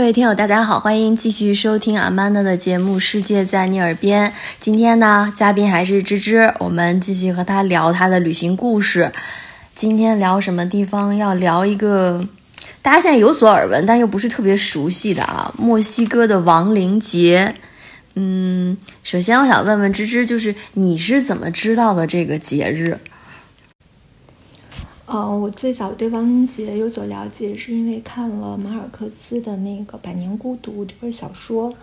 各位听友，大家好，欢迎继续收听阿曼达的节目《世界在你耳边》。今天呢，嘉宾还是芝芝，我们继续和他聊他的旅行故事。今天聊什么地方？要聊一个大家现在有所耳闻，但又不是特别熟悉的啊，墨西哥的亡灵节。嗯，首先我想问问芝芝，就是你是怎么知道的这个节日？呃，我最早对亡灵节有所了解，是因为看了马尔克斯的那个《百年孤独》这本小说。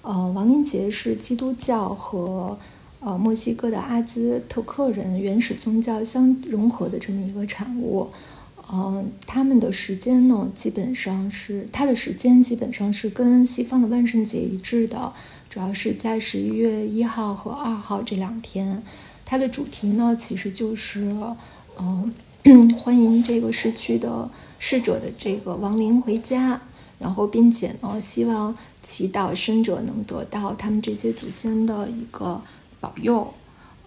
呃，亡灵节是基督教和呃墨西哥的阿兹特克人原始宗教相融合的这么一个产物。嗯，他们的时间呢，基本上是他的时间基本上是跟西方的万圣节一致的，主要是在十一月一号和二号这两天。它的主题呢，其实就是嗯。欢迎这个逝去的逝者的这个亡灵回家，然后并且呢，希望祈祷生者能得到他们这些祖先的一个保佑。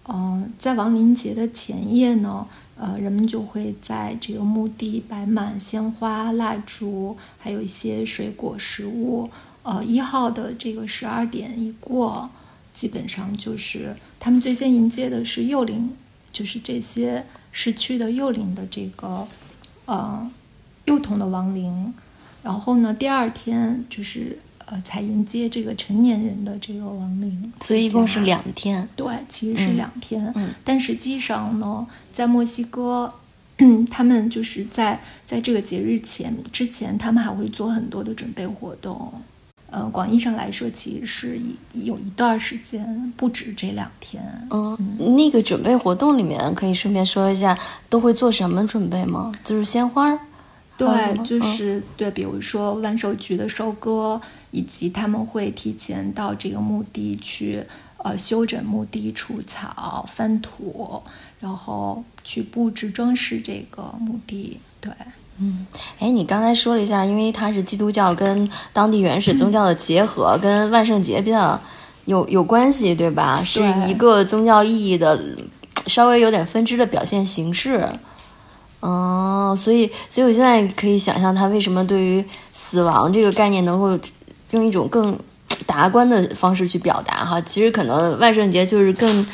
嗯，在亡灵节的前夜呢，呃，人们就会在这个墓地摆满鲜花、蜡烛，还有一些水果、食物。呃，一号的这个十二点一过，基本上就是他们最先迎接的是幼灵，就是这些。逝去的幼龄的这个，呃，幼童的亡灵，然后呢，第二天就是呃，才迎接这个成年人的这个亡灵。所以一共是两天。对，其实是两天。嗯。但实际上呢，在墨西哥，他们就是在在这个节日前之前，他们还会做很多的准备活动。呃，广义上来说，其实是有一段时间，不止这两天。嗯，那个准备活动里面，可以顺便说一下，都会做什么准备吗？就是鲜花，对，就是对，比如说万寿菊的收割，以及他们会提前到这个墓地去，呃，修整墓地、除草、翻土，然后去布置装饰这个墓地。对。嗯，哎，你刚才说了一下，因为它是基督教跟当地原始宗教的结合，跟万圣节比较有有关系，对吧？是一个宗教意义的稍微有点分支的表现形式。哦，所以，所以我现在可以想象，他为什么对于死亡这个概念能够用一种更达观的方式去表达哈？其实可能万圣节就是更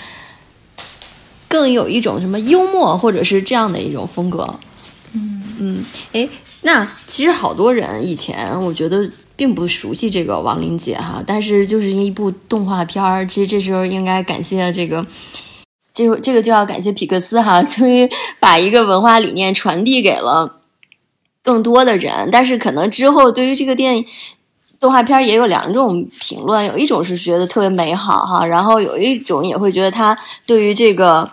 更有一种什么幽默，或者是这样的一种风格。嗯，哎，那其实好多人以前我觉得并不熟悉这个亡灵节哈，但是就是一部动画片儿，其实这时候应该感谢这个，这个这个就要感谢皮克斯哈，终于把一个文化理念传递给了更多的人。但是可能之后对于这个电影动画片也有两种评论，有一种是觉得特别美好哈，然后有一种也会觉得它对于这个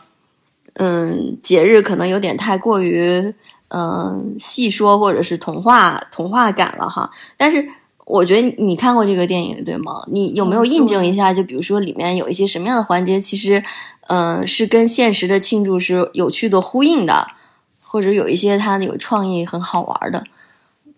嗯节日可能有点太过于。嗯，细说或者是童话童话感了哈，但是我觉得你看过这个电影对吗？你有没有印证一下？就比如说里面有一些什么样的环节，其实嗯是跟现实的庆祝是有趣的呼应的，或者有一些它有创意很好玩的。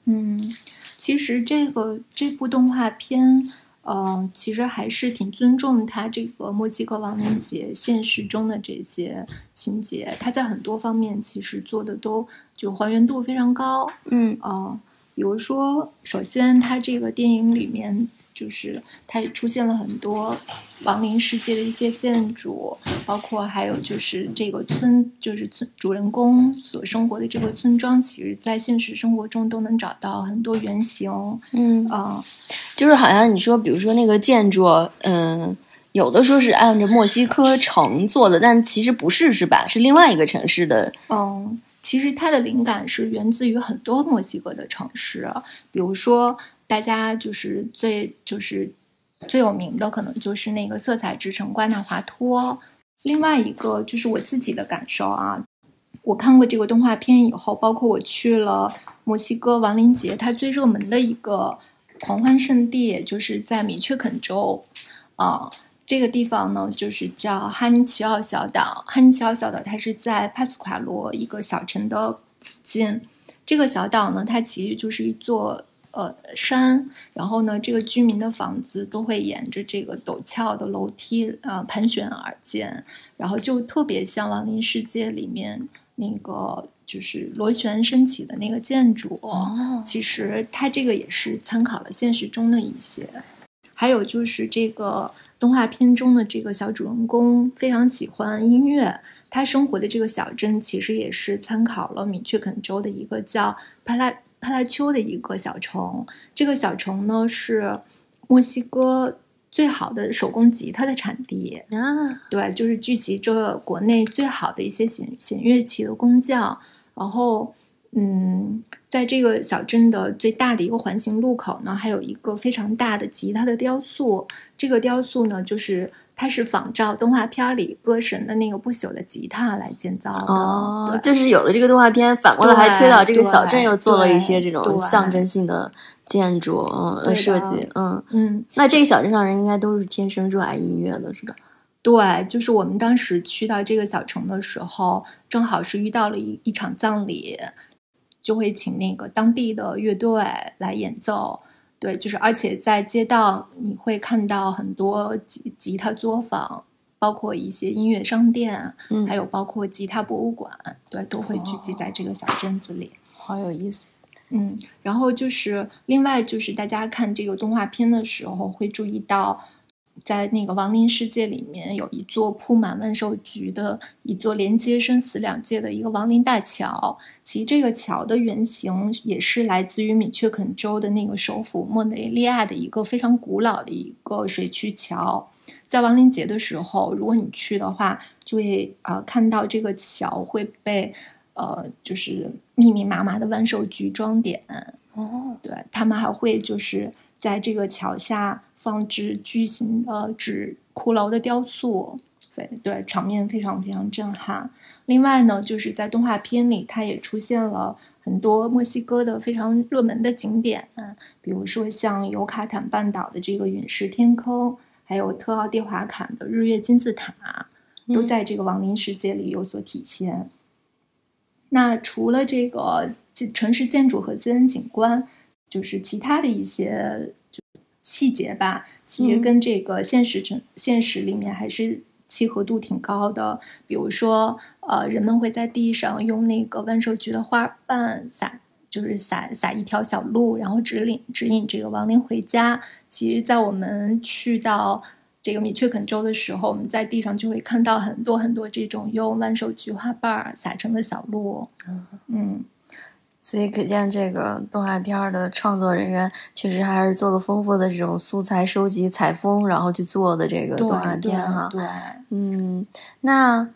嗯，其实这个这部动画片。嗯，其实还是挺尊重他这个墨西哥亡灵节现实中的这些情节，他在很多方面其实做的都就还原度非常高。嗯，呃，比如说，首先他这个电影里面。就是它也出现了很多亡灵世界的一些建筑，包括还有就是这个村，就是村主人公所生活的这个村庄，其实在现实生活中都能找到很多原型。嗯啊，就是好像你说，比如说那个建筑，嗯，有的说是按照墨西哥城做的，但其实不是，是吧？是另外一个城市的。嗯，其实它的灵感是源自于很多墨西哥的城市，比如说。大家就是最就是最有名的，可能就是那个色彩之城瓜纳华托。另外一个就是我自己的感受啊，我看过这个动画片以后，包括我去了墨西哥亡灵节，它最热门的一个狂欢圣地，就是在米却肯州啊。这个地方呢，就是叫哈尼奇奥小岛。哈尼奇奥小岛它是在帕斯卡罗一个小城的附近。这个小岛呢，它其实就是一座。呃，山，然后呢，这个居民的房子都会沿着这个陡峭的楼梯呃盘旋而建，然后就特别像亡灵世界里面那个就是螺旋升起的那个建筑。哦，其实它这个也是参考了现实中的一些。还有就是这个动画片中的这个小主人公非常喜欢音乐，他生活的这个小镇其实也是参考了米却肯州的一个叫帕拉帕拉丘的一个小城。这个小城呢是墨西哥。最好的手工吉他的产地啊，对，就是聚集着国内最好的一些弦弦乐器的工匠。然后，嗯，在这个小镇的最大的一个环形路口呢，还有一个非常大的吉他的雕塑。这个雕塑呢，就是它是仿照动画片里歌神的那个不朽的吉他来建造的。哦，就是有了这个动画片，反过来还推导这个小镇又做了一些这种象征性的。建筑嗯设计嗯嗯，那这个小镇上人应该都是天生热爱音乐的，是吧？对，就是我们当时去到这个小城的时候，正好是遇到了一一场葬礼，就会请那个当地的乐队来演奏。对，就是而且在街道你会看到很多吉吉他作坊，包括一些音乐商店，嗯，还有包括吉他博物馆，对，都会聚集在这个小镇子里，好有意思。嗯，然后就是另外就是大家看这个动画片的时候会注意到，在那个亡灵世界里面有一座铺满万寿菊的一座连接生死两界的一个亡灵大桥。其实这个桥的原型也是来自于米却肯州的那个首府莫雷利亚的一个非常古老的一个水渠桥。在亡灵节的时候，如果你去的话，就会啊看到这个桥会被。呃，就是密密麻麻的万寿菊装点哦，对他们还会就是在这个桥下放置巨型的纸骷髅的雕塑，对对，场面非常非常震撼。另外呢，就是在动画片里，它也出现了很多墨西哥的非常热门的景点，比如说像尤卡坦半岛的这个陨石天坑，还有特奥蒂华坎的日月金字塔，都在这个亡灵世界里有所体现。那除了这个城市建筑和自然景观，就是其他的一些就细节吧，其实跟这个现实城现实里面还是契合度挺高的。比如说，呃，人们会在地上用那个万寿菊的花瓣撒，就是撒撒一条小路，然后指引指引这个亡灵回家。其实，在我们去到。这个米却肯州的时候，我们在地上就会看到很多很多这种用万寿菊花瓣撒成的小路。嗯，所以可见这个动画片的创作人员确实还是做了丰富的这种素材收集、采风，然后去做的这个动画片哈。对，嗯，那。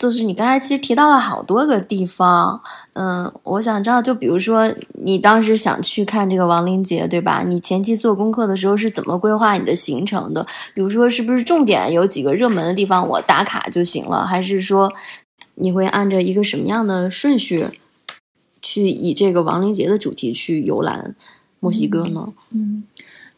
就是你刚才其实提到了好多个地方，嗯，我想知道，就比如说你当时想去看这个亡灵节，对吧？你前期做功课的时候是怎么规划你的行程的？比如说，是不是重点有几个热门的地方我打卡就行了？还是说你会按照一个什么样的顺序去以这个亡灵节的主题去游览墨西哥呢？嗯。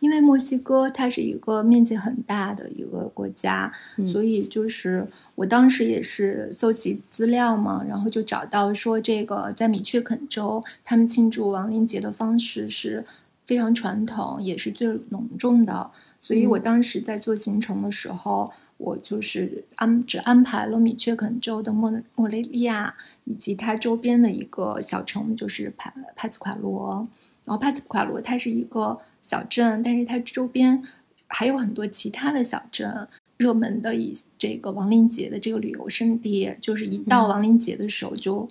因为墨西哥它是一个面积很大的一个国家，所以就是我当时也是搜集资料嘛，然后就找到说这个在米却肯州，他们庆祝亡灵节的方式是非常传统，也是最隆重的。所以我当时在做行程的时候，我就是安只安排了米却肯州的莫莫雷利亚以及它周边的一个小城，就是帕帕斯夸罗。然后帕斯夸罗它是一个。小镇，但是它周边还有很多其他的小镇，热门的以这个亡灵节的这个旅游胜地，就是一到亡灵节的时候，就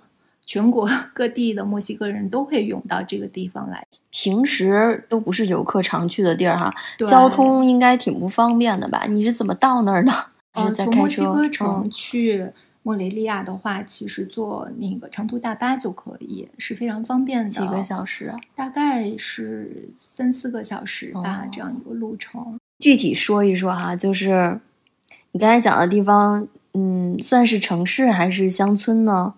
全国 各地的墨西哥人都会涌到这个地方来。平时都不是游客常去的地儿哈，交通应该挺不方便的吧？你是怎么到那儿的？呃，从墨西哥城去。莫雷利亚的话，其实坐那个长途大巴就可以，是非常方便的。几个小时？大概是三四个小时吧，这样一个路程。具体说一说哈，就是你刚才讲的地方，嗯，算是城市还是乡村呢？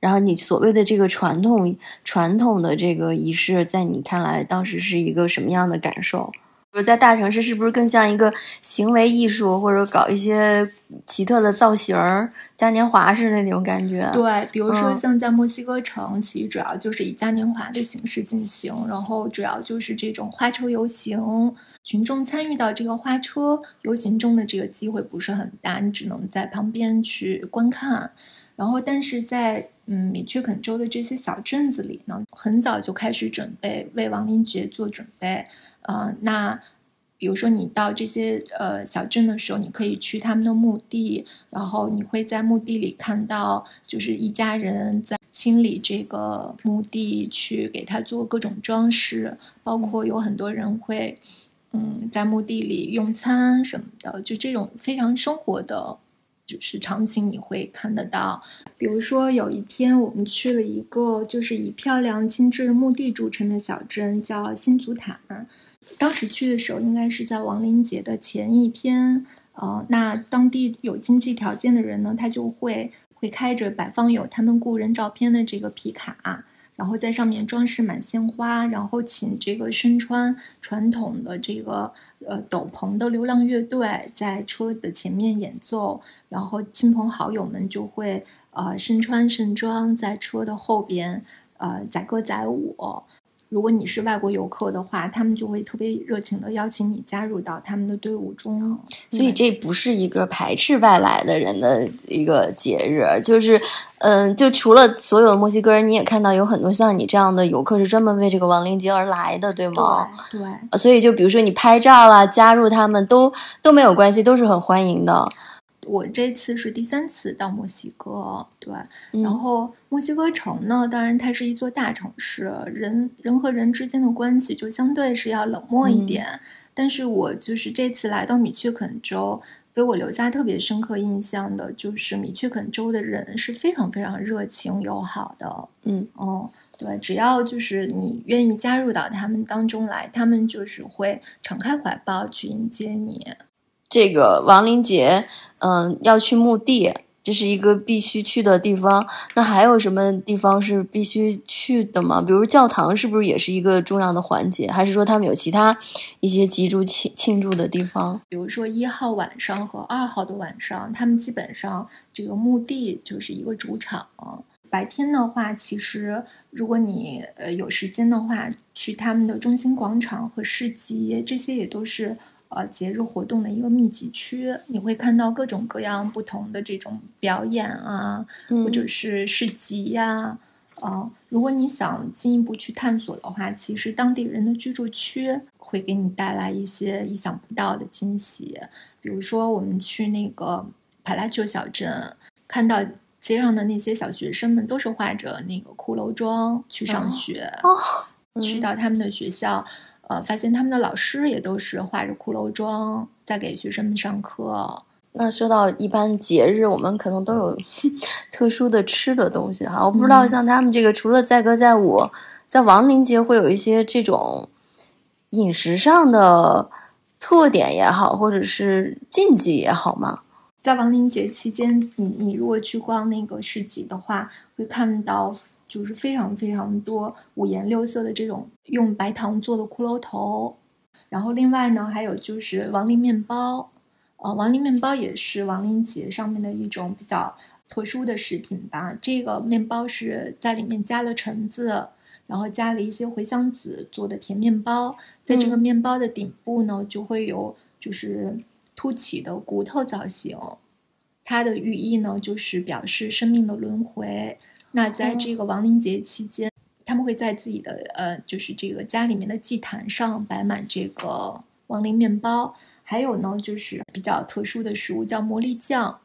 然后你所谓的这个传统传统的这个仪式，在你看来，当时是一个什么样的感受？我在大城市是不是更像一个行为艺术，或者搞一些奇特的造型儿、嘉年华似的那种感觉？对，比如说像在墨西哥城，其实主要就是以嘉年华的形式进行，然后主要就是这种花车游行，群众参与到这个花车游行中的这个机会不是很大，你只能在旁边去观看。然后，但是在嗯米却肯州的这些小镇子里呢，很早就开始准备为亡灵节做准备。呃，那比如说你到这些呃小镇的时候，你可以去他们的墓地，然后你会在墓地里看到，就是一家人在清理这个墓地，去给他做各种装饰，包括有很多人会嗯在墓地里用餐什么的，就这种非常生活的。就是场景你会看得到，比如说有一天我们去了一个就是以漂亮精致的墓地著称的小镇，叫新祖坦。当时去的时候应该是在亡灵节的前一天，呃，那当地有经济条件的人呢，他就会会开着摆放有他们故人照片的这个皮卡。然后在上面装饰满鲜花，然后请这个身穿传统的这个呃斗篷的流浪乐队在车的前面演奏，然后亲朋好友们就会呃身穿盛装在车的后边呃载歌载舞。如果你是外国游客的话，他们就会特别热情的邀请你加入到他们的队伍中。所以这不是一个排斥外来的人的一个节日，就是，嗯，就除了所有的墨西哥人，你也看到有很多像你这样的游客是专门为这个亡灵节而来的，对吗？对。所以就比如说你拍照啦，加入他们都都没有关系，都是很欢迎的。我这次是第三次到墨西哥，对，然后墨西哥城呢，当然它是一座大城市，人人和人之间的关系就相对是要冷漠一点。但是我就是这次来到米却肯州，给我留下特别深刻印象的就是米却肯州的人是非常非常热情友好的。嗯，哦，对，只要就是你愿意加入到他们当中来，他们就是会敞开怀抱去迎接你。这个亡灵节，嗯，要去墓地，这是一个必须去的地方。那还有什么地方是必须去的吗？比如教堂，是不是也是一个重要的环节？还是说他们有其他一些集中庆庆祝的地方？比如说一号晚上和二号的晚上，他们基本上这个墓地就是一个主场。白天的话，其实如果你呃有时间的话，去他们的中心广场和市集，这些也都是。呃，节日活动的一个密集区，你会看到各种各样不同的这种表演啊，或者是市集呀。啊，如果你想进一步去探索的话，其实当地人的居住区会给你带来一些意想不到的惊喜。比如说，我们去那个帕拉丘小镇，看到街上的那些小学生们都是化着那个骷髅妆去上学，去到他们的学校。呃，发现他们的老师也都是化着骷髅妆在给学生们上课。那说到一般节日，我们可能都有 特殊的吃的东西哈。我不知道像他们这个，除了载歌载舞，在亡灵节会有一些这种饮食上的特点也好，或者是禁忌也好吗？在亡灵节期间，你你如果去逛那个市集的话，会看到。就是非常非常多五颜六色的这种用白糖做的骷髅头，然后另外呢还有就是亡灵面包，呃，亡灵面包也是亡灵节上面的一种比较特殊的食品吧。这个面包是在里面加了橙子，然后加了一些茴香籽做的甜面包，在这个面包的顶部呢就会有就是凸起的骨头造型，它的寓意呢就是表示生命的轮回。那在这个亡灵节期间，他们会在自己的呃，就是这个家里面的祭坛上摆满这个亡灵面包，还有呢，就是比较特殊的食物叫魔力酱。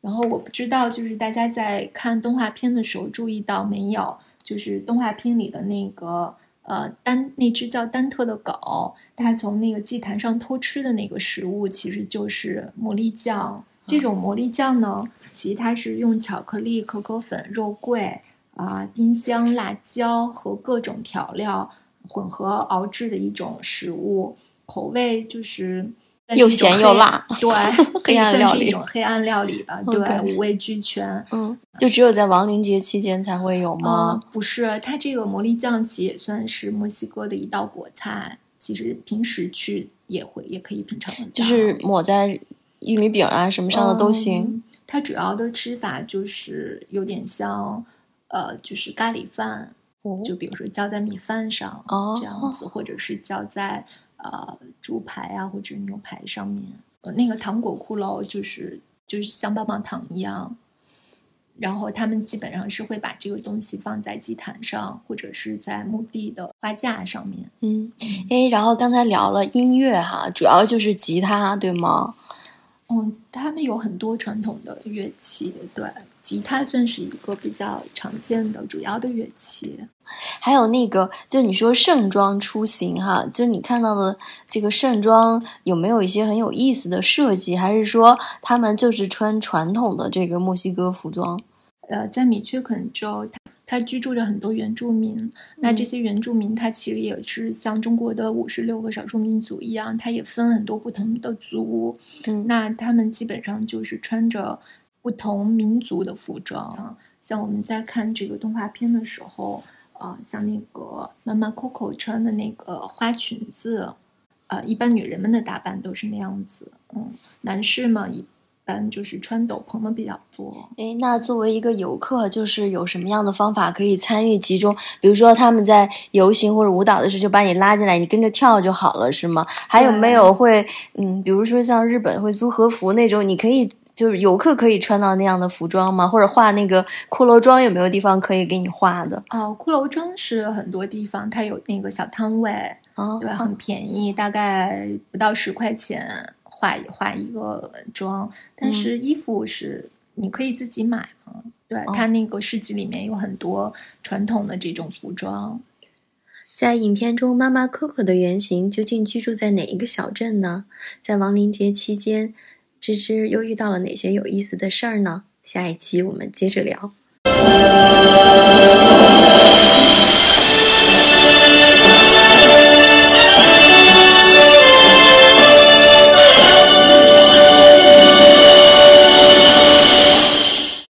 然后我不知道，就是大家在看动画片的时候注意到没有？就是动画片里的那个呃丹那只叫丹特的狗，它从那个祭坛上偷吃的那个食物，其实就是魔力酱。这种魔力酱呢？其它是用巧克力、可可粉、肉桂啊、丁香、辣椒和各种调料混合熬制的一种食物，口味就是又咸又辣，对，黑暗料理，一种黑暗料理吧，对，五味俱全。嗯，就只有在亡灵节期间才会有吗？不是，它这个魔力酱其实也算是墨西哥的一道国菜，其实平时去也会也可以品尝。就是抹在玉米饼啊什么上的都行。它主要的吃法就是有点像，呃，就是咖喱饭，就比如说浇在米饭上这样子，或者是浇在呃猪排啊或者牛排上面。呃，那个糖果骷髅就是就是像棒棒糖一样，然后他们基本上是会把这个东西放在祭坛上，或者是在墓地的花架上面。嗯，哎，然后刚才聊了音乐哈，主要就是吉他，对吗？嗯，他们有很多传统的乐器，对，吉他算是一个比较常见的主要的乐器。还有那个，就你说盛装出行哈，就你看到的这个盛装有没有一些很有意思的设计？还是说他们就是穿传统的这个墨西哥服装？呃，在米却肯州。它居住着很多原住民，那这些原住民，它其实也是像中国的五十六个少数民族一样，它也分很多不同的族。嗯，那他们基本上就是穿着不同民族的服装。像我们在看这个动画片的时候，呃，像那个妈妈 Coco 穿的那个花裙子，呃，一般女人们的打扮都是那样子。嗯，男士嘛，一。般就是穿斗篷的比较多。哎，那作为一个游客，就是有什么样的方法可以参与其中？比如说他们在游行或者舞蹈的时候，就把你拉进来，你跟着跳就好了，是吗？还有没有会，嗯，比如说像日本会租和服那种，你可以就是游客可以穿到那样的服装吗？或者画那个骷髅妆，有没有地方可以给你画的？哦，骷髅妆是很多地方它有那个小摊位，对，很便宜，大概不到十块钱。画一画一个妆，但是衣服是你可以自己买嘛？对，它那个市集里面有很多传统的这种服装。在影片中，妈妈可可的原型究竟居住在哪一个小镇呢？在亡灵节期间，芝芝又遇到了哪些有意思的事儿呢？下一期我们接着聊。